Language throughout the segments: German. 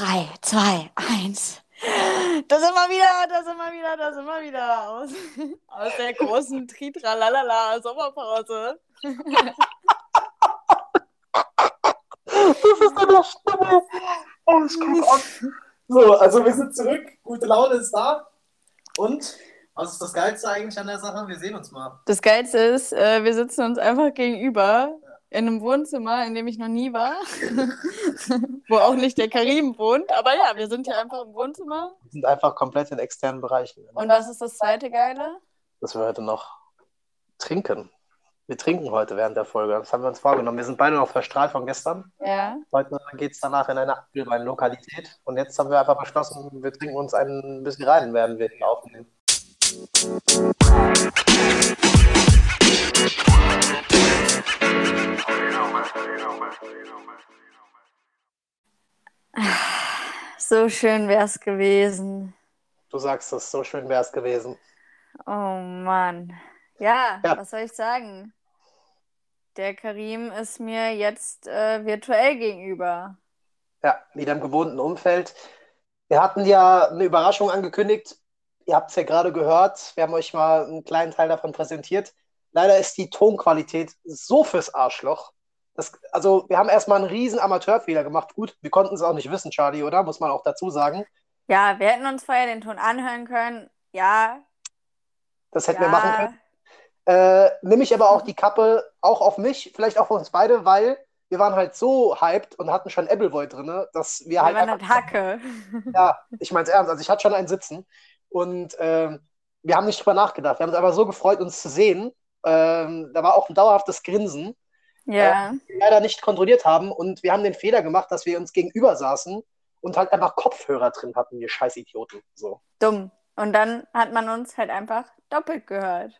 3, 2, 1. Da sind wir wieder, da sind wir wieder, da sind wir wieder aus, aus der großen Tritralalala Sommerpause. Das ist eine Stimme. Oh, ich guck an. So, also wir sind zurück. Gute Laune ist da. Und was ist das Geilste eigentlich an der Sache? Wir sehen uns mal. Das Geilste ist, äh, wir sitzen uns einfach gegenüber in einem Wohnzimmer, in dem ich noch nie war, wo auch nicht der Karim wohnt. Aber ja, wir sind hier einfach im Wohnzimmer. Wir sind einfach komplett in externen Bereichen. Und was ist das zweite Geile? Dass wir heute noch trinken. Wir trinken heute während der Folge. Das haben wir uns vorgenommen. Wir sind beide noch verstrahlt von gestern. Ja. Heute geht es danach in eine Apfelwein-Lokalität. Und jetzt haben wir einfach beschlossen, wir trinken uns ein bisschen rein, werden wir hier aufnehmen. So schön wär's gewesen. Du sagst es, so schön wäre es gewesen. Oh Mann. Ja, Ja. was soll ich sagen? Der Karim ist mir jetzt äh, virtuell gegenüber. Ja, wieder im gewohnten Umfeld. Wir hatten ja eine Überraschung angekündigt. Ihr habt es ja gerade gehört. Wir haben euch mal einen kleinen Teil davon präsentiert. Leider ist die Tonqualität so fürs Arschloch. Das, also, wir haben erstmal einen riesen Amateurfehler gemacht. Gut, wir konnten es auch nicht wissen, Charlie, oder? Muss man auch dazu sagen. Ja, wir hätten uns vorher den Ton anhören können. Ja, Das hätten ja. wir machen können. Äh, nehme ich aber auch die Kappe auch auf mich, vielleicht auch auf uns beide, weil wir waren halt so hyped und hatten schon Appleboy drin, dass wir Wir halt waren einfach Hacke. Ja, ich meine es ernst. Also ich hatte schon einen Sitzen und ähm, wir haben nicht drüber nachgedacht. Wir haben uns aber so gefreut, uns zu sehen. Ähm, da war auch ein dauerhaftes Grinsen, Ja. das wir leider nicht kontrolliert haben. Und wir haben den Fehler gemacht, dass wir uns gegenüber saßen und halt einfach Kopfhörer drin hatten, wir Scheißidioten. So. Dumm. Und dann hat man uns halt einfach doppelt gehört.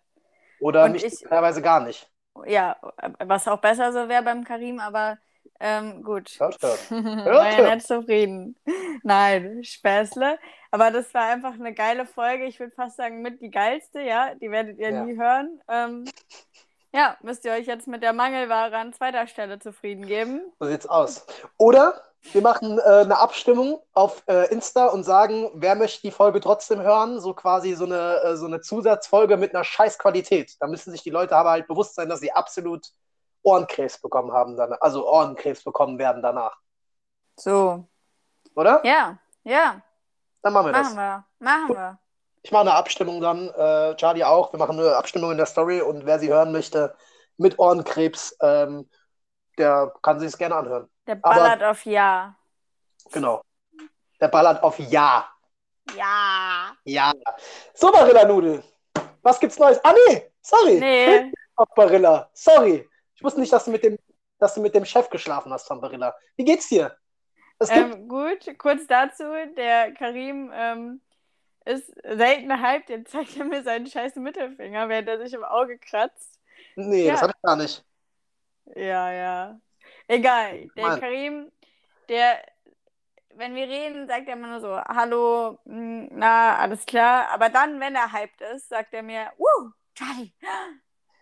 Oder Und nicht, ich- teilweise gar nicht. Ja, was auch besser so wäre beim Karim, aber ähm, gut. Hört, hört. war ja hört. nicht zufrieden. Nein, Späßle. Aber das war einfach eine geile Folge. Ich würde fast sagen, mit die geilste, ja. Die werdet ihr Ja. nie hören. Ähm, ja, müsst ihr euch jetzt mit der Mangelware an zweiter Stelle zufrieden geben. So sieht's aus. Oder wir machen äh, eine Abstimmung auf äh, Insta und sagen, wer möchte die Folge trotzdem hören? So quasi so eine, äh, so eine Zusatzfolge mit einer scheiß Qualität. Da müssen sich die Leute aber halt bewusst sein, dass sie absolut Ohrenkrebs bekommen haben, dann, also Ohrenkrebs bekommen werden danach. So. Oder? Ja, ja. Dann machen wir das. Machen wir. Machen wir. Ich mache eine Abstimmung dann, äh, Charlie auch. Wir machen eine Abstimmung in der Story und wer sie hören möchte mit Ohrenkrebs, ähm, der kann sich es gerne anhören. Der Aber- ballert auf Ja. Genau. Der ballert auf Ja. Ja. Ja. So, Barilla Nudel. Was gibt's Neues? Ah, nee. Sorry. Nee. Auf Barilla. Sorry. Ich wusste nicht, dass du mit dem, dass du mit dem Chef geschlafen hast von Barilla. Wie geht's dir? Ähm, gut, kurz dazu, der Karim ähm, ist selten hyped, jetzt zeigt er mir seinen scheiß Mittelfinger, während er sich im Auge kratzt. nee, ja. das habe ich gar nicht. Ja, ja. Egal, der Mann. Karim, der, wenn wir reden, sagt er immer nur so, hallo, mh, na, alles klar. Aber dann, wenn er hyped ist, sagt er mir, wuh, Charlie,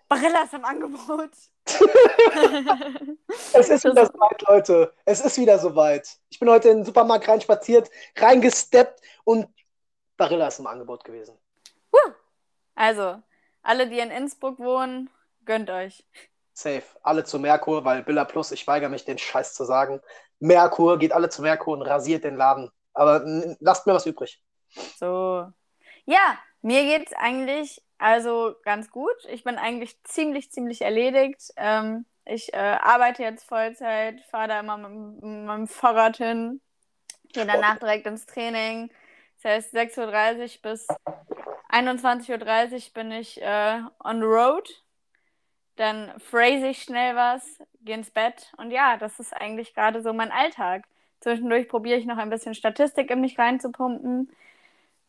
Barilla ist im Angebot. Es ist wieder soweit, Leute. Es ist wieder soweit. Ich bin heute in den Supermarkt reinspaziert, reingesteppt und Barilla ist im Angebot gewesen. Also, alle, die in Innsbruck wohnen, gönnt euch. Safe. Alle zu Merkur, weil Billa Plus, ich weigere mich, den Scheiß zu sagen. Merkur, geht alle zu Merkur und rasiert den Laden. Aber lasst mir was übrig. So. Ja, mir geht's eigentlich also ganz gut. Ich bin eigentlich ziemlich, ziemlich erledigt. Ähm, ich äh, arbeite jetzt Vollzeit, fahre da immer mit, mit meinem Fahrrad hin, gehe danach direkt ins Training. Das heißt, 6.30 Uhr bis 21.30 Uhr bin ich äh, on the road. Dann phrase ich schnell was, gehe ins Bett. Und ja, das ist eigentlich gerade so mein Alltag. Zwischendurch probiere ich noch ein bisschen Statistik in mich reinzupumpen.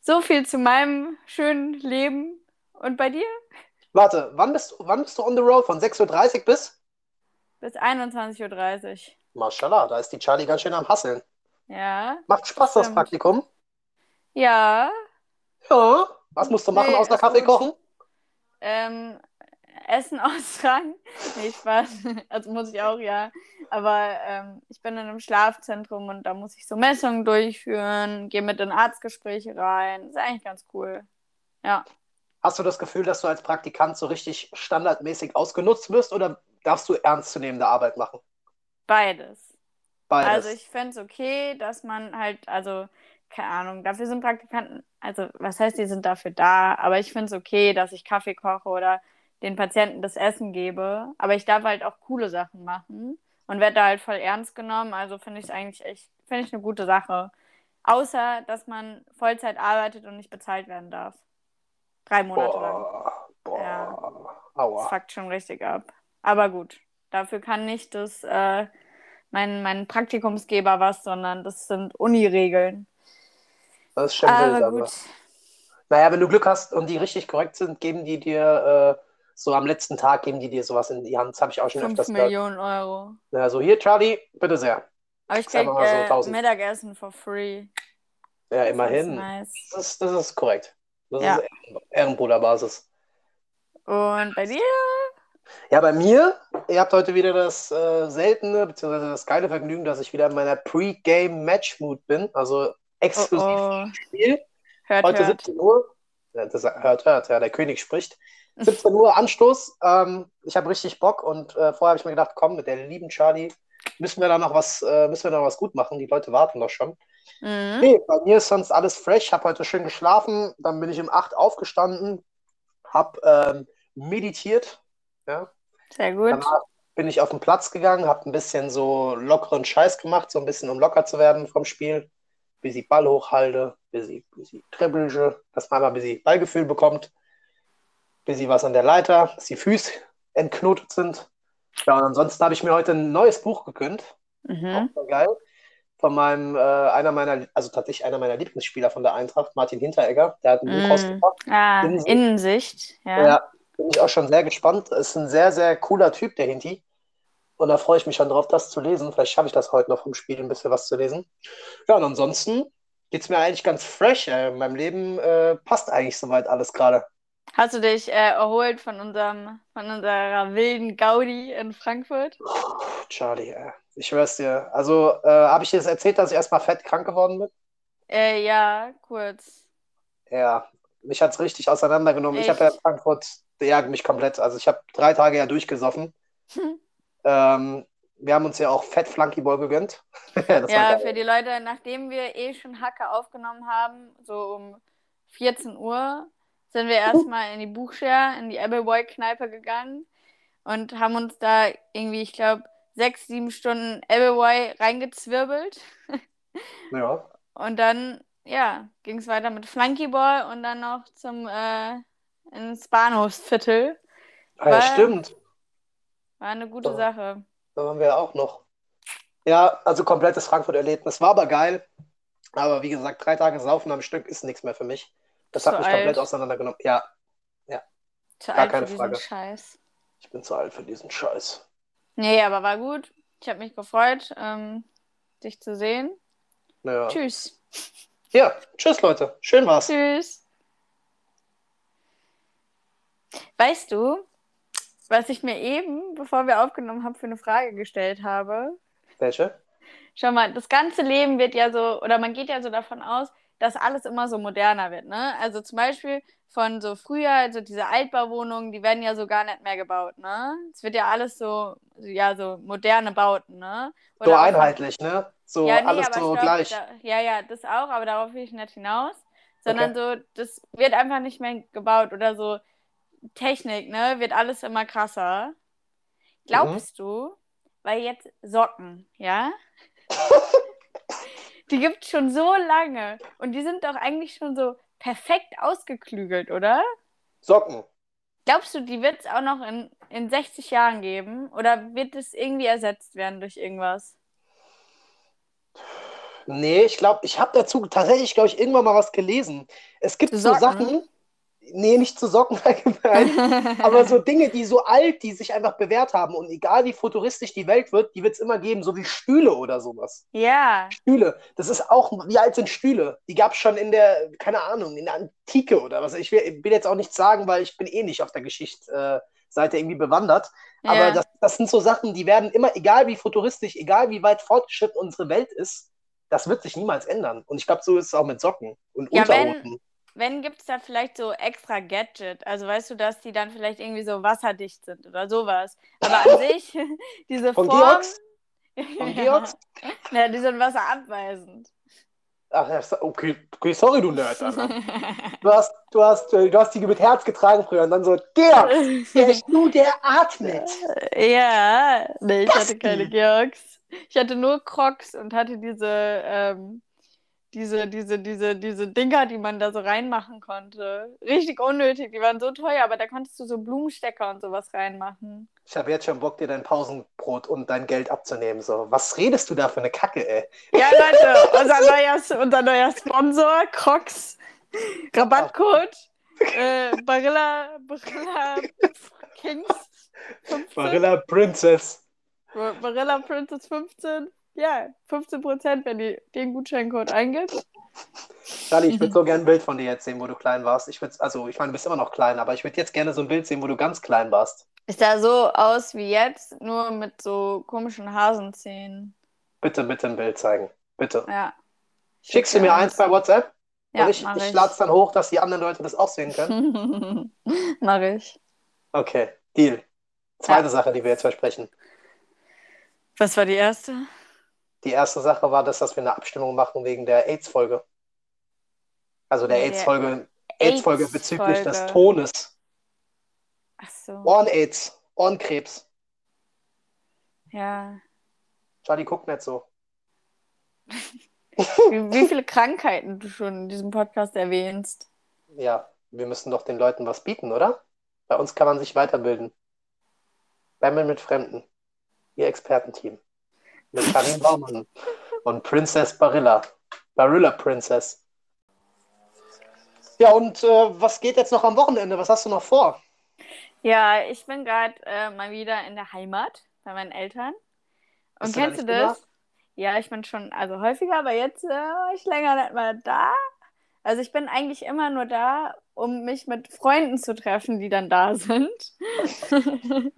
So viel zu meinem schönen Leben. Und bei dir? Warte, wann bist, du- wann bist du on the road? Von 6.30 Uhr bis? Bis 21.30 Uhr. Mashallah, da ist die Charlie ganz schön am Hasseln. Ja. Macht Spaß, das Stimmt. Praktikum? Ja. Ja. Was musst du machen, Nee, außer Kaffee kochen? Ähm, Essen austragen. Nee, Spaß. Also muss ich auch, ja. Aber ähm, ich bin in einem Schlafzentrum und da muss ich so Messungen durchführen, gehe mit in Arztgespräche rein. ist eigentlich ganz cool. Ja. Hast du das Gefühl, dass du als Praktikant so richtig standardmäßig ausgenutzt wirst oder darfst du ernstzunehmende Arbeit machen? Beides. Beides. Also ich fände es okay, dass man halt, also, keine Ahnung, dafür sind Praktikanten, also was heißt, die sind dafür da, aber ich finde es okay, dass ich Kaffee koche oder den Patienten das Essen gebe. Aber ich darf halt auch coole Sachen machen und werde da halt voll ernst genommen. Also finde ich es eigentlich echt, finde ich eine gute Sache. Außer, dass man Vollzeit arbeitet und nicht bezahlt werden darf. Drei Monate boah, lang. Boah. Ja. Aua. Das fuckt schon richtig ab. Aber gut, dafür kann nicht das, äh, mein, mein Praktikumsgeber was, sondern das sind Uni-Regeln. Das ist schon Aber wild, aber. gut. Naja, wenn du Glück hast und die richtig korrekt sind, geben die dir äh, so am letzten Tag geben die dir sowas in die Hand. Das habe ich auch schon 5 öfters gehört. Millionen Euro. Ja, so hier, Charlie, bitte sehr. Aber ich Sag krieg mal so äh, 1000. Mittagessen for free. Ja, Das immerhin. ist nice. Das ist, das ist korrekt. Das Ja. ist Ehrenbruderbasis. Und bei dir? Ja, bei mir, ihr habt heute wieder das äh, seltene, beziehungsweise das geile Vergnügen, dass ich wieder in meiner Pre-Game-Match-Mood bin. Also exklusiv oh. Spiel. Hört, Heute hört. 17 Uhr. Das hört, hört, ja, der König spricht. 17 Uhr Anstoß. Ähm, ich habe richtig Bock und äh, vorher habe ich mir gedacht, komm, mit der lieben Charlie müssen wir da noch was, äh, müssen wir da noch was gut machen. Die Leute warten doch schon. Mhm. Nee, bei mir ist sonst alles fresh. Habe heute schön geschlafen. Dann bin ich um 8 aufgestanden, habe ähm, meditiert. Ja. Sehr gut. Danach bin ich auf den Platz gegangen, habe ein bisschen so lockeren Scheiß gemacht, so ein bisschen um locker zu werden vom Spiel. Bis ich Ball hochhalte, bis ich, bis ich dribbelge, dass man einmal bis ich Ballgefühl bekommt, bis ich was an der Leiter, dass die Füße entknotet sind. Ja, und ansonsten habe ich mir heute ein neues Buch gegönnt. Mhm. Auch geil. Von meinem, äh, einer meiner, also tatsächlich einer meiner Lieblingsspieler von der Eintracht, Martin Hinteregger. Der hat ein Buch Mhm. rausgebracht. Ah, Innensicht. Innensicht. Ja. Ja, bin ich auch schon sehr gespannt. Ist ein sehr, sehr cooler Typ, der Hinti. Und da freue ich mich schon drauf, das zu lesen. Vielleicht schaffe ich das heute noch vom Spiel ein bisschen was zu lesen. Ja, und ansonsten geht es mir eigentlich ganz fresh. Äh, in meinem Leben äh, passt eigentlich soweit alles gerade. Hast du dich äh, erholt von unserem, von unserer wilden Gaudi in Frankfurt? Puh, Charlie, äh, ich schwör's dir. Also, äh, habe ich dir das erzählt, dass ich erstmal fett krank geworden bin? Äh, ja, kurz. Ja, mich hat's richtig auseinandergenommen. Ich habe ja in Echt? Frankfurt, ja, mich komplett. Also, ich habe drei Tage ja durchgesoffen. Ähm, wir haben uns ja auch Fett Flunky Ball gegönnt. Ja, für die Leute, nachdem wir eh schon Hacke aufgenommen haben, so um 14 Uhr, sind wir erstmal in die Buchshare, in die Appleboy-Kneipe gegangen und haben uns da irgendwie, ich glaube, sechs, sieben Stunden Appleboy reingezwirbelt. Ja. Und dann, ja, ging es weiter mit Flunkyball und dann noch zum äh, ins Bahnhofsviertel. Ah, ja, stimmt. War eine gute Ja. Sache. Da waren wir auch noch. Ja, also komplettes Frankfurt-Erlebnis. War aber geil. Aber wie gesagt, drei Tage Saufen am Stück ist nichts mehr für mich. Das Zu hat mich alt. komplett auseinandergenommen. Ja, Zu Gar alt keine für diesen Frage. Scheiß. ich bin zu alt für diesen Scheiß. Nee, aber war gut. Ich habe mich gefreut, ähm, dich zu sehen. Ja. Tschüss. ja, tschüss Leute. Schön war's. Tschüss. Weißt du, was ich mir eben, bevor wir aufgenommen haben, für eine Frage gestellt habe? Welche? Schau mal, das ganze Leben wird ja so, oder man geht ja so davon aus, dass alles immer so moderner wird, ne? Also zum Beispiel von so früher, also diese Altbauwohnungen, die werden ja so gar nicht mehr gebaut, ne? Es wird ja alles so, ja, so moderne Bauten, ne? So Oder auch von- einheitlich, ne? So ja, nee, alles so stopp, gleich. Da, ja, ja, das auch, aber darauf will ich nicht hinaus. Sondern so, das wird einfach nicht mehr gebaut oder so Technik, ne? Wird alles immer krasser. Glaubst Mhm. du, weil jetzt Socken, ja? die gibt es schon so lange und die sind doch eigentlich schon so perfekt ausgeklügelt, oder? Socken. Glaubst du, die wird es auch noch in, in 60 Jahren geben? Oder wird es irgendwie ersetzt werden durch irgendwas? Nee, ich glaube, ich habe dazu tatsächlich, glaube ich, irgendwann mal was gelesen. Es gibt Zu so Socken? Sachen, nee, nicht zu Socken allgemein, aber so Dinge, die so alt, die sich einfach bewährt haben und egal wie futuristisch die Welt wird, die wird es immer geben, so wie Stühle oder sowas. ja, Stühle, das ist auch, wie alt sind Stühle? Die gab es schon in der, keine Ahnung, in der Antike oder was. Ich will, will jetzt auch nichts sagen, weil ich bin eh nicht auf der Geschichte, äh, irgendwie bewandert. Ja. Aber das, das sind so Sachen, die werden immer, egal wie futuristisch, egal wie weit fortgeschritten unsere Welt ist, das wird sich niemals ändern. Und ich glaube, so ist es auch mit Socken und Ja, Unterhosen. Wenn gibt es da vielleicht so extra Gadget, also weißt du, dass die dann vielleicht irgendwie so wasserdicht sind oder sowas. Aber an sich, diese Von Form. Georgs? Von. Georgs? ja, die sind wasserabweisend. Ach, okay, okay, sorry, du Nerd. Alter. Du hast, du, hast, äh, du hast die mit Herz getragen früher und dann so, Georg, der ist nur der atmet. ja, nee, ich hatte Basti. keine Georgs. Ich hatte nur Crocs und hatte diese, ähm, diese, diese, diese, diese Dinger, die man da so reinmachen konnte. Richtig unnötig, die waren so teuer, aber da konntest du so Blumenstecker und sowas reinmachen. Ich habe jetzt schon Bock, dir dein Pausenbrot und dein Geld abzunehmen. So, was redest du da für eine Kacke, ey? Ja, Leute, unser neuer, unser neuer Sponsor, Crocs, Rabattcode, äh, Barilla, Barilla Kings 15. Barilla Princess. Bar- Barilla Princess 15. Ja, 15%, wenn die den Gutscheincode eingibt. Charlie, ich würde so gerne ein Bild von dir jetzt sehen, wo du klein warst. Ich würde, also ich meine, du bist immer noch klein, aber ich würde jetzt gerne so ein Bild sehen, wo du ganz klein warst. Ich sah so aus wie jetzt, nur mit so komischen Hasenzähnen. Bitte, bitte ein Bild zeigen. Bitte. Ja. Schickst du mir eins bei WhatsApp? Ja, und ich, ich ich. lade es dann hoch, dass die anderen Leute das auch sehen können. mach ich. Okay, Deal. Zweite Sache, die wir jetzt versprechen. Was war die erste? Die erste Sache war das, dass wir eine Abstimmung machen wegen der AIDS-Folge. Also der AIDS-Folge AIDS-Folge bezüglich des. Tones. Ach so. Ohren-AIDS, Ohrenkrebs. Ja. Charlie guckt nicht so. Wie, wie viele Krankheiten du schon in diesem Podcast erwähnst. Ja, wir müssen doch den Leuten was bieten, oder? Bei uns kann man sich weiterbilden. Bammeln mit Fremden. Ihr Expertenteam. Mit Karin Baumann und Princess Barilla. Barilla Princess. Ja, und äh, was geht jetzt noch am Wochenende? Was hast du noch vor? Ja, ich bin gerade äh, mal wieder in der Heimat bei meinen Eltern. Und Bist du da kennst du das? Ja, ich bin schon, also häufiger, aber jetzt äh, war ich länger nicht mal da. Also ich bin eigentlich immer nur da, um mich mit Freunden zu treffen, die dann da sind.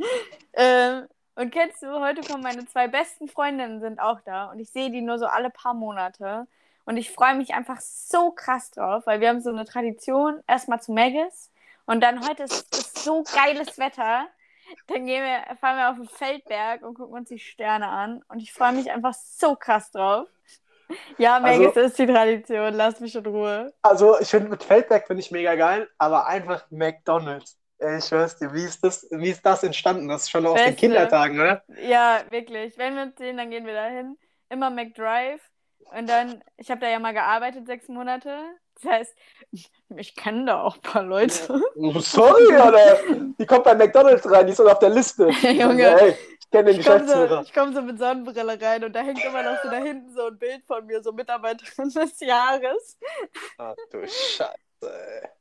ähm, und kennst du, heute kommen meine zwei besten Freundinnen sind auch da und ich sehe die nur so alle paar Monate. Und ich freue mich einfach so krass drauf, weil wir haben so eine Tradition, erstmal zu Maggis und dann heute ist, ist so geiles Wetter. Dann gehen wir, fahren wir auf den Feldberg und gucken uns die Sterne an. Und ich freue mich einfach so krass drauf. Ja, Also- Maggis ist die Tradition, lass mich in Ruhe. Also, ich finde mit Feldberg finde ich mega geil, aber einfach McDonalds. Ey, Ich schwör's dir, wie ist das, wie ist das entstanden? Das ist schon aus den Beste. Kindertagen, oder? Ja, wirklich. Wenn wir uns sehen, dann gehen wir dahin. Immer McDrive. Und dann, ich habe da ja mal gearbeitet, sechs Monate. Das heißt, ich kenne da auch ein paar Leute. Sorry, Alter. Die kommt bei McDonalds rein, die ist sogar auf der Liste. Junge. Hey, ich kenne den Ich komme so, Geschäftsführer. ich komm so mit Sonnenbrille rein und da hängt immer noch so da hinten so ein Bild von mir, so Mitarbeiterin des Jahres. Ach du Scheiße.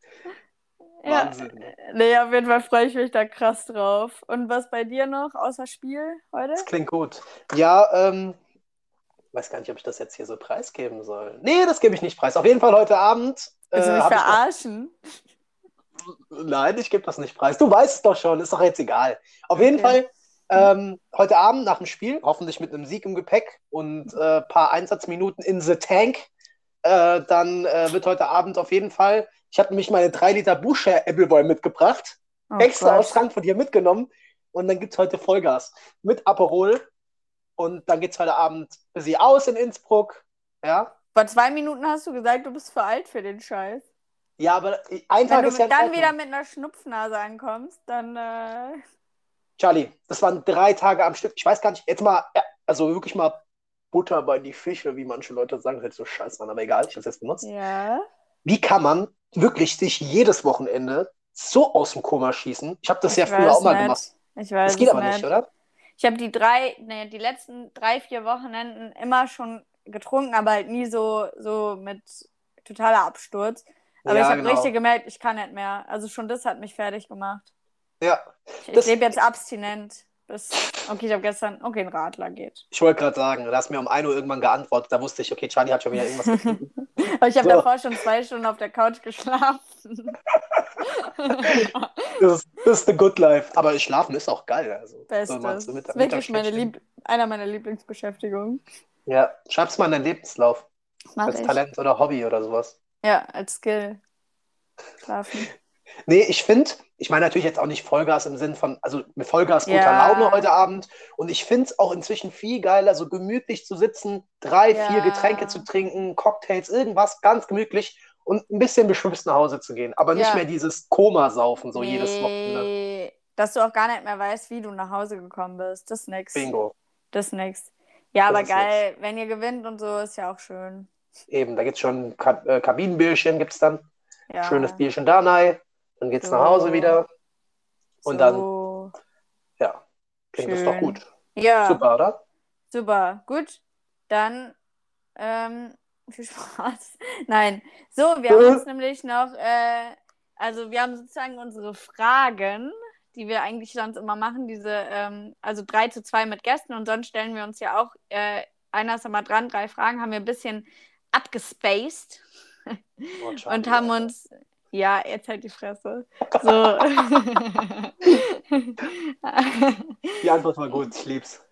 Ja, Wahnsinn. nee, auf jeden Fall freue ich mich da krass drauf. Und was bei dir noch außer Spiel heute? Das klingt gut. Ja, ähm, weiß gar nicht, ob ich das jetzt hier so preisgeben soll. Nee, das gebe ich nicht preis. Auf jeden Fall heute Abend. Willst du äh, mich hab ich noch- verarschen? Nein, ich gebe das nicht preis. Du weißt es doch schon, ist doch jetzt egal. Auf jeden Okay. Fall ähm, heute Abend nach dem Spiel, hoffentlich mit einem Sieg im Gepäck und ein äh, paar Einsatzminuten in the Tank, äh, dann äh, wird heute Abend auf jeden Fall, ich habe nämlich meine 3 Liter Boucher Appleboy mitgebracht, Oh extra Gott. aus Frankfurt hier mitgenommen und dann gibt es heute Vollgas mit Aperol und dann geht es heute Abend für sie aus in Innsbruck. Ja, Vor zwei Minuten hast du gesagt, du bist für alt für den Scheiß. ja aber ein Tag Wenn du ist ja in dann Ordnung. wieder mit einer Schnupfnase ankommst, dann äh, Charlie, das waren drei Tage am Stück. Ich weiß gar nicht, jetzt mal, also wirklich mal Butter bei die Fische, wie manche Leute sagen, halt so scheiße an, aber egal, ich habe es jetzt benutzt. ja. Wie kann man wirklich sich jedes Wochenende so aus dem Koma schießen? Ich habe das Ich ja früher auch mal nicht. gemacht. Ich weiß Das geht aber nicht, oder? Ich habe die drei, nee, die letzten drei, vier Wochenenden immer schon getrunken, aber halt nie so, so mit totaler Absturz. Aber Ja, ich habe genau. richtig gemerkt, ich kann nicht mehr. Also schon das hat mich fertig gemacht. Ja, Ich, ich lebe jetzt abstinent. Bis, okay, ich habe gestern, okay, ein Radler geht. ich wollte gerade sagen, du hast mir um 1 Uhr irgendwann geantwortet, da wusste ich, okay, Charlie hat schon wieder irgendwas gefunden. Aber ich habe So. davor schon zwei Stunden auf der Couch geschlafen. das, ist, Das ist the good life. Aber schlafen ist auch geil. Also, Bestes. so mit- das ist wirklich meine. Lieb einer meiner Lieblingsbeschäftigungen. Ja, schreib's mal in deinen Lebenslauf. Mach Als ich. Talent oder Hobby oder sowas. Ja, als Skill. Schlafen. Nee, ich finde, ich meine natürlich jetzt auch nicht Vollgas im Sinn von, also mit Vollgas guter Ja. Laune heute Abend. Und ich finde es auch inzwischen viel geiler, so gemütlich zu sitzen, drei, Ja. vier Getränke zu trinken, Cocktails, irgendwas ganz gemütlich und ein bisschen beschwipst nach Hause zu gehen. Aber nicht Ja. mehr dieses Komasaufen so jedes Wochenende. Nee, dass du auch gar nicht mehr weißt, wie du nach Hause gekommen bist. Das ist nix. Bingo. Das ist nix. Ja, Das aber geil, wenn ihr gewinnt und so, ist ja auch schön. Eben, da gibt es schon äh, Kabinenbierchen, gibt es dann. Ja. Schönes Bierchen da rein. Dann geht's So. nach Hause wieder. Und dann, so. ja, klingt das doch Schön. gut. Ja, super. Super, oder? Gut, dann ähm, viel Spaß. Nein, so, wir haben uns nämlich noch, äh, also wir haben sozusagen unsere Fragen, die wir eigentlich sonst immer machen, diese, ähm, also 3 zu 2 mit Gästen und sonst stellen wir uns ja auch, äh, einer ist immer dran, drei Fragen, haben wir ein bisschen abgespaced Oh, und haben uns, ja, jetzt halt die Fresse. So. Die Antwort war gut, ich lieb's.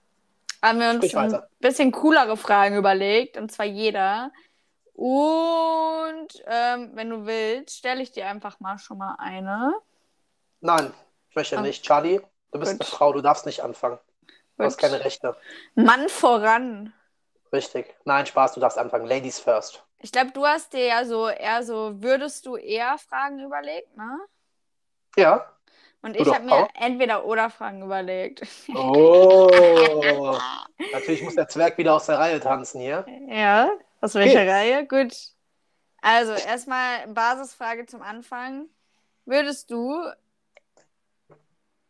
haben wir uns Sprich ein weiter. bisschen coolere Fragen überlegt, und zwar jeder. Und ähm, wenn du willst, stelle ich dir einfach mal schon mal eine. Nein, ich möchte Ah. nicht. Charlie, du bist Gut. eine Frau, du darfst nicht anfangen. Du hast Gut. keine Rechte. Mann voran. Richtig. Nein, Spaß, du darfst anfangen. Ladies first. Ich glaube, du hast dir ja so eher so, würdest du eher Fragen überlegt, ne? Ja. Und ich habe mir entweder oder Fragen überlegt. Oh. Natürlich muss der Zwerg wieder aus der Reihe tanzen hier. Ja, aus welcher Okay. Reihe? Gut. Also, erstmal Basisfrage zum Anfang. Würdest du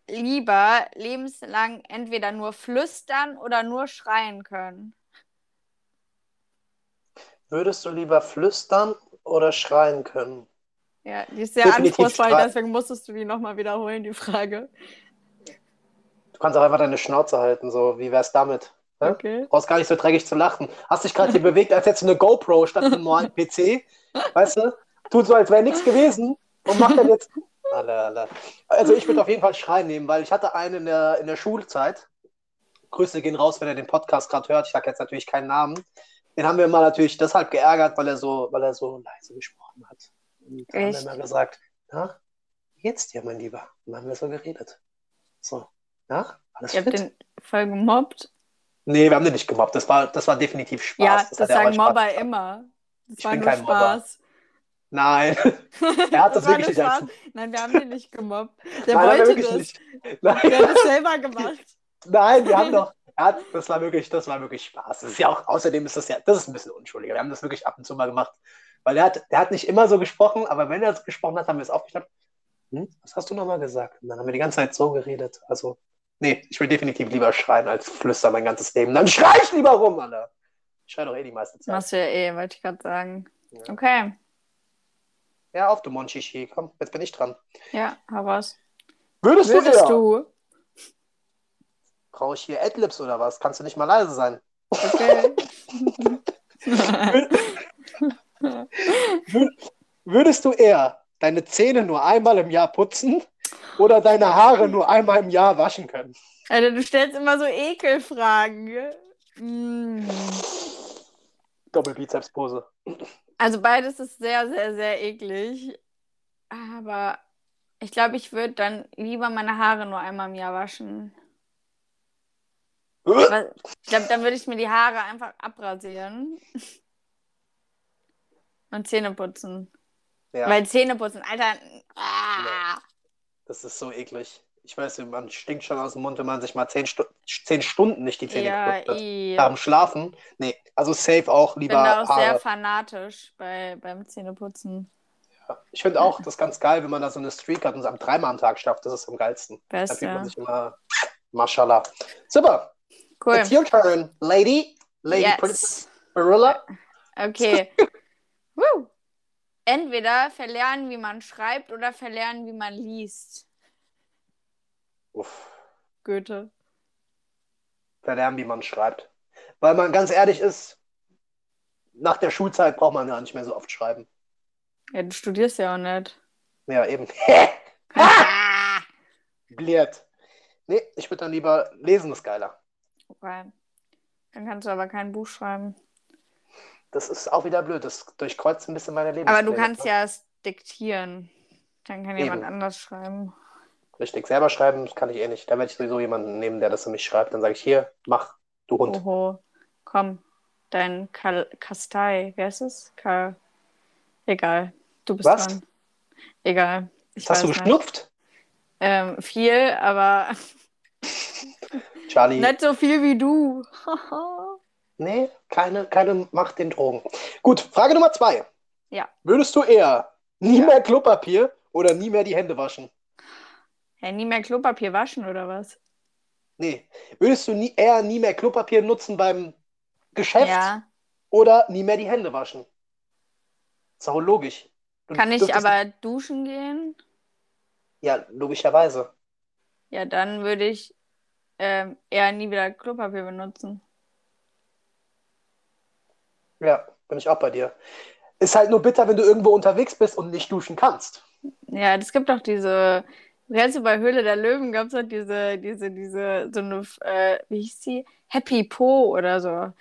lieber lebenslang entweder nur flüstern oder nur schreien können? Würdest du lieber flüstern oder schreien können? Ja, die ist sehr Definitiv anspruchsvoll, deswegen musstest du die nochmal wiederholen, die Frage. Du kannst auch einfach deine Schnauze halten, so. Wie wär's damit? Hä? Okay. Du brauchst gar nicht so dreckig zu lachen. Hast dich gerade hier bewegt, als hättest du eine GoPro statt einem normalen PC. Weißt du? Tut so, als wäre nichts gewesen und macht dann jetzt. Alle, alle. Also ich würde auf jeden Fall Schreien nehmen, weil ich hatte einen in der, in der Schulzeit. Grüße gehen raus, wenn er den Podcast gerade hört. Ich sage jetzt natürlich keinen Namen. Den haben wir mal natürlich deshalb geärgert, weil er so, weil er so leise gesprochen hat. Und dann haben wir Echt? mal gesagt, na, geht's dir, mein Lieber? Und dann haben wir so geredet. So, na, alles Ihr habt fit? den voll gemobbt. Nee, wir haben den nicht gemobbt. Das war, das war definitiv Spaß. Ja, das das, sagen Mobber immer. Das Ich war bin nur kein Mobber. Spaß. Nein, er hat das, war wirklich nicht als. Spaß. Nein, wir haben den nicht gemobbt. Der Nein, wollte das. nicht. Nein, Der hat es selber gemacht. nein, wir haben doch. Hat, das war wirklich, das war wirklich Spaß. Das ist ja auch, außerdem ist das ja, das ist ein bisschen unschuldiger. Wir haben das wirklich ab und zu mal gemacht. Weil er hat, der hat nicht immer so gesprochen, aber wenn er so gesprochen hat, haben wir es aufgeschnappt. Hm, was hast du nochmal gesagt? Und dann haben wir die ganze Zeit so geredet. Also, nee, ich will definitiv lieber schreien als flüstern mein ganzes Leben. Dann schrei ich lieber rum, Alter. Ich schrei doch eh die meiste Zeit. Machst du ja eh, wollte ich gerade sagen. Ja. Okay, Ja, auf, du Monchichi. Komm, jetzt bin ich dran. ja, hau raus. Würdest, Würdest du? du? Brauche ich hier Adlibs oder was? Kannst du nicht mal leise sein? Okay. Würdest du eher deine Zähne nur einmal im Jahr putzen oder deine Haare nur einmal im Jahr waschen können? Alter, du stellst immer so Ekelfragen. Mm. Doppelbizepspose. Also beides ist sehr, sehr, sehr eklig. Aber ich glaube, ich würde dann lieber meine Haare nur einmal im Jahr waschen. Weil- Ich glaube, dann würde ich mir die Haare einfach abrasieren. Und Zähne putzen. Ja, Weil Zähne putzen, Alter. Ah, das ist so eklig. Ich weiß, man stinkt schon aus dem Mund, wenn man sich mal zehn, Stu zehn Stunden nicht die Zähne ja, i. Nach dem Schlafen? Nee, also safe auch Ich lieber bin da auch sehr Haare. fanatisch bei, beim Zähneputzen. Ich finde auch, das ganz geil, wenn man da so eine Streak hat und es am dreimal am Tag schafft. Das ist am geilsten. Da fühlt man Beste. sich immer, mashallah. Super, Cool. it's your turn, lady. Lady Yes. Princess Barilla. Okay. Woo. Entweder verlernen, wie man schreibt, oder verlernen, wie man liest. Uff, Goethe. verlernen, wie man schreibt. Weil man ganz ehrlich ist, nach der Schulzeit braucht man gar nicht mehr so oft schreiben. Ja, du studierst ja auch nicht. Ja, eben. Bliert. Nee, ich würde dann lieber lesen, ist geiler. Okay. Dann kannst du aber kein Buch schreiben. Das ist auch wieder blöd. Das durchkreuzt ein bisschen meine Lebens. Aber du kannst ja es diktieren. Dann kann jemand Eben. anders schreiben. Richtig, selber schreiben das kann ich eh nicht. Da werde ich sowieso jemanden nehmen, der das für mich schreibt. Dann sage ich, hier, mach, du Hund. Oho. Komm. Dein Kal Kastei. Wer ist es? Ka Egal. Du bist Was? dran. Egal. Ich Hast du geschnupft? Ähm, viel, aber Charlie. nicht so viel wie du. Nee, keine, keine Macht den Drogen. Gut, Frage Nummer zwei. Ja. Würdest du eher nie Ja. mehr Klopapier oder nie mehr die Hände waschen? ja, nie mehr Klopapier waschen oder was? Nee. Würdest du nie, eher nie mehr Klopapier nutzen beim Geschäft Ja. oder nie mehr die Hände waschen? Ist auch logisch. Du Kann ich aber duschen gehen? Ja, logischerweise. Ja, dann würde ich ähm, eher nie wieder Klopapier benutzen. Ja, bin ich auch bei dir. Ist halt nur bitter, wenn du irgendwo unterwegs bist und nicht duschen kannst. Ja, es gibt doch diese, kennst du bei Höhle der Löwen gab es doch diese, diese, diese, so eine, äh, wie hieß die? Happy Po oder so.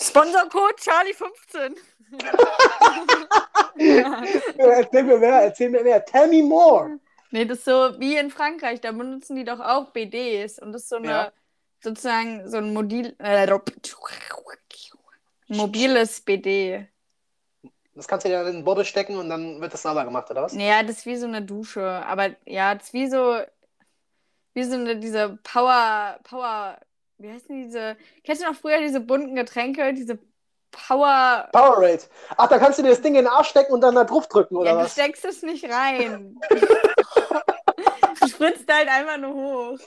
Sponsorcode Charlie15. Ja, erzähl mir mehr, erzähl mir mehr. Tell me more. Nee, das ist so wie in Frankreich, da benutzen die doch auch BDs und das ist so eine, Ja. sozusagen so ein Modil, äh, mobiles BD. Das kannst du dir dann in den Bobbe stecken und dann wird das sauber gemacht, oder was? Ja, das ist wie so eine Dusche, aber ja, das ist wie so, wie so eine, diese Power, Power, wie heißen die, diese, kennst du noch früher diese bunten Getränke, diese Power, Powerade. Ach, da kannst du dir das Ding in den Arsch stecken und dann da drauf drücken, oder ja, du was? steckst es nicht rein. du spritzt halt einfach nur hoch.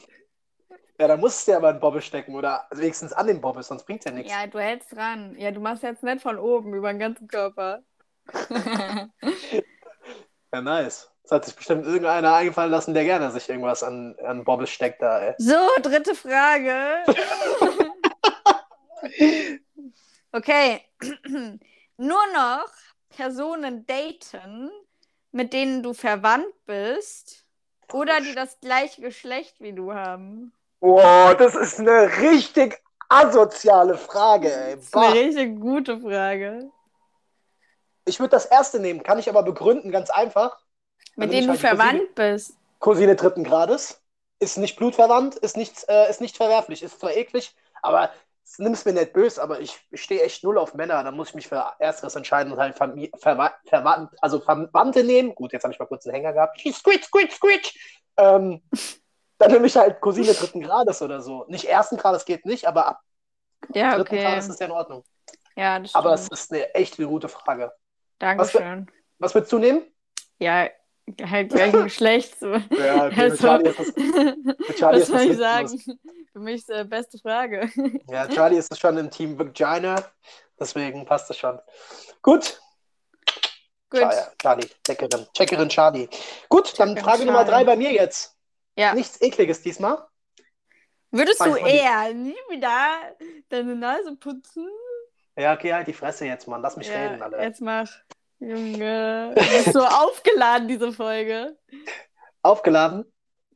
Ja, da musst du dir aber in den Bobbe stecken oder wenigstens an den Bobbe, sonst bringt ja nichts. Ja, du hältst dran. Ja, du machst jetzt nicht von oben über den ganzen Körper. Ja, nice. Das hat sich bestimmt irgendeiner eingefallen lassen, der gerne sich irgendwas an, an Bobbe steckt da, ey. So, dritte Frage. Okay. Nur noch Personen daten, mit denen du verwandt bist oder die das gleiche Geschlecht wie du haben. Boah, das ist eine richtig asoziale Frage, ey. Das ist eine richtig gute Frage. Ich würde das erste nehmen, kann ich aber begründen, ganz einfach. Mit bin denen du halt verwandt bist. Cousine dritten Grades, ist nicht blutverwandt, ist nicht, äh, ist nicht verwerflich, ist zwar eklig, aber nimm's mir nicht böse, aber ich, ich stehe echt null auf Männer, da muss ich mich für Ersteres entscheiden und halt Famili Verwa Verwandt, also Verwandte nehmen. Gut, jetzt habe ich mal kurz einen Hänger gehabt. Squitch, squitch, squitch. Ähm, dann nehme ich halt Cousine dritten Grades oder so. Nicht ersten Grades geht nicht, aber ab Ja, dritten okay. Grades ist ja in Ordnung. Ja, das Aber es stimmt. ist eine echt eine gute Frage. Dankeschön. Was würdest du nehmen? Ja, halt gleichen Geschlecht. So. Ja, Also, Charlie ist das, Charlie was ist das soll ich sagen? Für mich ist äh, beste Frage. Ja, Charlie ist schon im Team Vagina, deswegen passt das schon. Gut, Gut. Charlie, Checkerin, Checkerin Charlie. Gut, dann Checkerin Frage Nummer drei bei mir jetzt. Ja. Nichts Ekliges diesmal. Würdest du eher nie wieder deine Nase putzen? Ja, okay, halt die Fresse jetzt, Mann. Lass mich Ja, reden, Alter. jetzt mach. Junge, du bist so aufgeladen, diese Folge. Aufgeladen.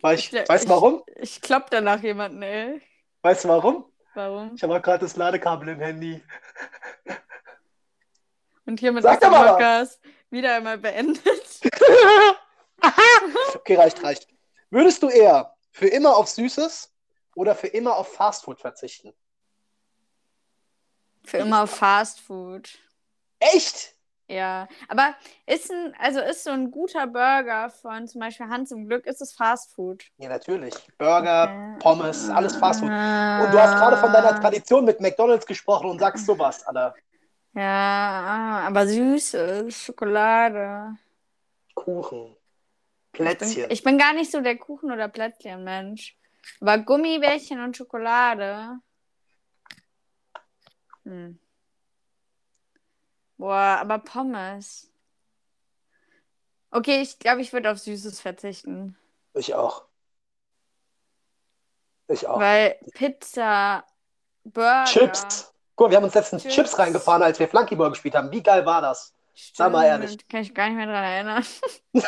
Weil ich, Ich- weißt du warum? Ich klopp danach jemanden, ey. Weißt du warum? Warum? Ich habe gerade das Ladekabel im Handy. Und hiermit Sag ist der. Podcast wieder einmal beendet. okay, reicht, reicht. Würdest du eher für immer auf Süßes oder für immer auf Fastfood verzichten? Für immer auf Fast Food. Echt? Ja, aber ist ein, also ist so ein guter Burger von zum Beispiel Hans im Glück, ist es Fast Food? Ja, natürlich. Burger. Pommes, alles Fastfood. Und Und du hast gerade von deiner Tradition mit McDonalds gesprochen und sagst sowas, Alter. Ja, aber süße Schokolade. Kuchen, Ich bin, Plätzchen. ich bin gar nicht so der Kuchen- oder Plätzchen-Mensch. Aber Gummibärchen und Schokolade. Hm. Boah, aber Pommes. Okay, ich glaube, ich würde auf Süßes verzichten. Ich auch. Ich auch. Weil Pizza, Burger. Chips. Guck mal, wir haben uns letztens Chips, Chips. reingefahren, als wir Flunkyball gespielt haben. Wie geil war das? Sag mal ehrlich. Stimmt, Kann ich gar nicht mehr dran erinnern.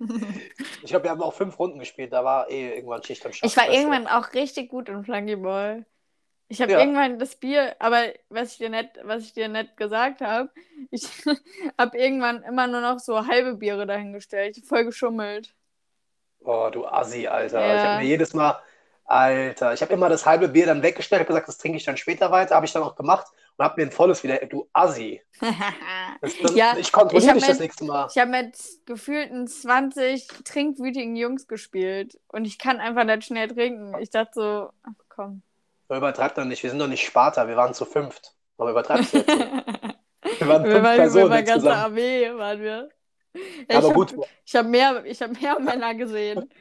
Ich glaube, wir haben auch fünf Runden gespielt. Da war eh irgendwann Schicht am Schacht. Ich war irgendwann auch richtig gut in Flunkyball. Ich habe Ja. irgendwann das Bier, aber was ich dir nicht, was ich dir nicht gesagt habe, ich habe irgendwann immer nur noch so halbe Biere dahingestellt. Voll geschummelt. Oh, du Assi, Alter. Ja. Ich habe mir jedes Mal, Alter, ich habe immer das halbe Bier dann weggestellt, habe gesagt, das trinke ich dann später weiter. Habe ich dann auch gemacht und habe mir ein volles wieder. Du Assi. Das, das, Ja, ich kontrolliere dich das nächste Mal. Ich habe mit gefühlten 20 trinkwütigen Jungs gespielt und ich kann einfach nicht schnell trinken. Ich dachte so, ach komm. Übertreib doch nicht. Wir sind doch nicht Sparta. Wir waren zu fünft. Aber übertreibst du jetzt nicht. Wir waren Wir fünf waren Personen über ganze insgesamt. Armee, waren wir. Ich Aber hab- gut. Ich habe mehr, ich hab mehr Männer gesehen.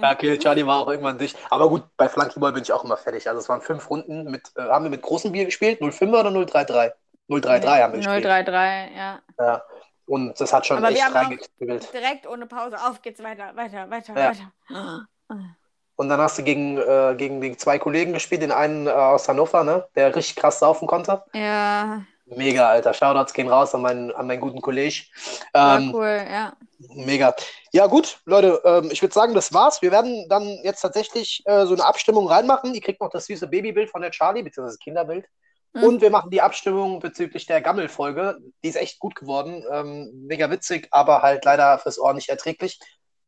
Ja, okay, Charlie war auch irgendwann dicht. Aber gut, bei Flunkyball bin ich auch immer fertig. Also es waren fünf Runden mit, äh, haben wir mit großem Bier gespielt? 05er oder 033? 033 haben wir gespielt. 033, ja. Ja. Und das hat schon Aber wir echt reingekribbelt. Direkt ohne Pause. Auf geht's weiter, weiter, weiter, Ja. weiter. Und dann hast du gegen, äh, gegen die zwei Kollegen gespielt, den einen äh, aus Hannover, ne, der richtig krass saufen konnte. Ja, Mega, Alter. Shoutouts gehen raus an meinen, an meinen guten Kollegen. Ähm, cool, ja. Mega. Ja, gut, Leute, ähm, ich würde sagen, das war's. Wir werden dann jetzt tatsächlich äh, so eine Abstimmung reinmachen. Ihr kriegt noch das süße Babybild von der Charlie, beziehungsweise das Kinderbild. Mhm. Und wir machen die Abstimmung bezüglich der Gammel-Folge. Die ist echt gut geworden. Ähm, mega witzig, aber halt leider fürs Ohr nicht erträglich.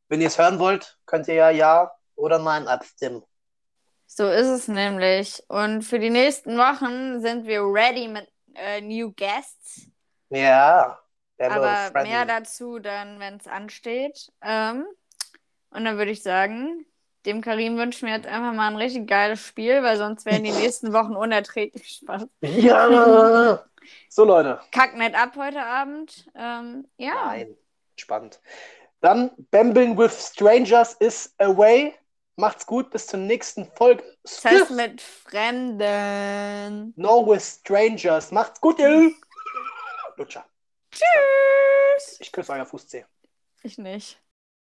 Wenn ihr es hören wollt, könnt ihr ja Ja oder Nein abstimmen. So ist es nämlich. Und für die nächsten Wochen sind wir ready mit äh, New Guests. Ja. Aber friendly. mehr dazu dann, wenn es ansteht. Ähm, und dann würde ich sagen, dem Karim wünschen wir jetzt einfach mal ein richtig geiles Spiel, weil sonst werden die nächsten Wochen unerträglich Spaß. Ja. So, Leute. Kack nicht ab heute Abend. Ähm, ja. Nein. Spannend. Dann Bambling with Strangers is away. Macht's gut, bis zur nächsten Folge. Heißt mit Fremden. No with Strangers. Macht's gut, ihr Lutscher. Tschüss. Ich küsse euer Fußzeh. Ich nicht.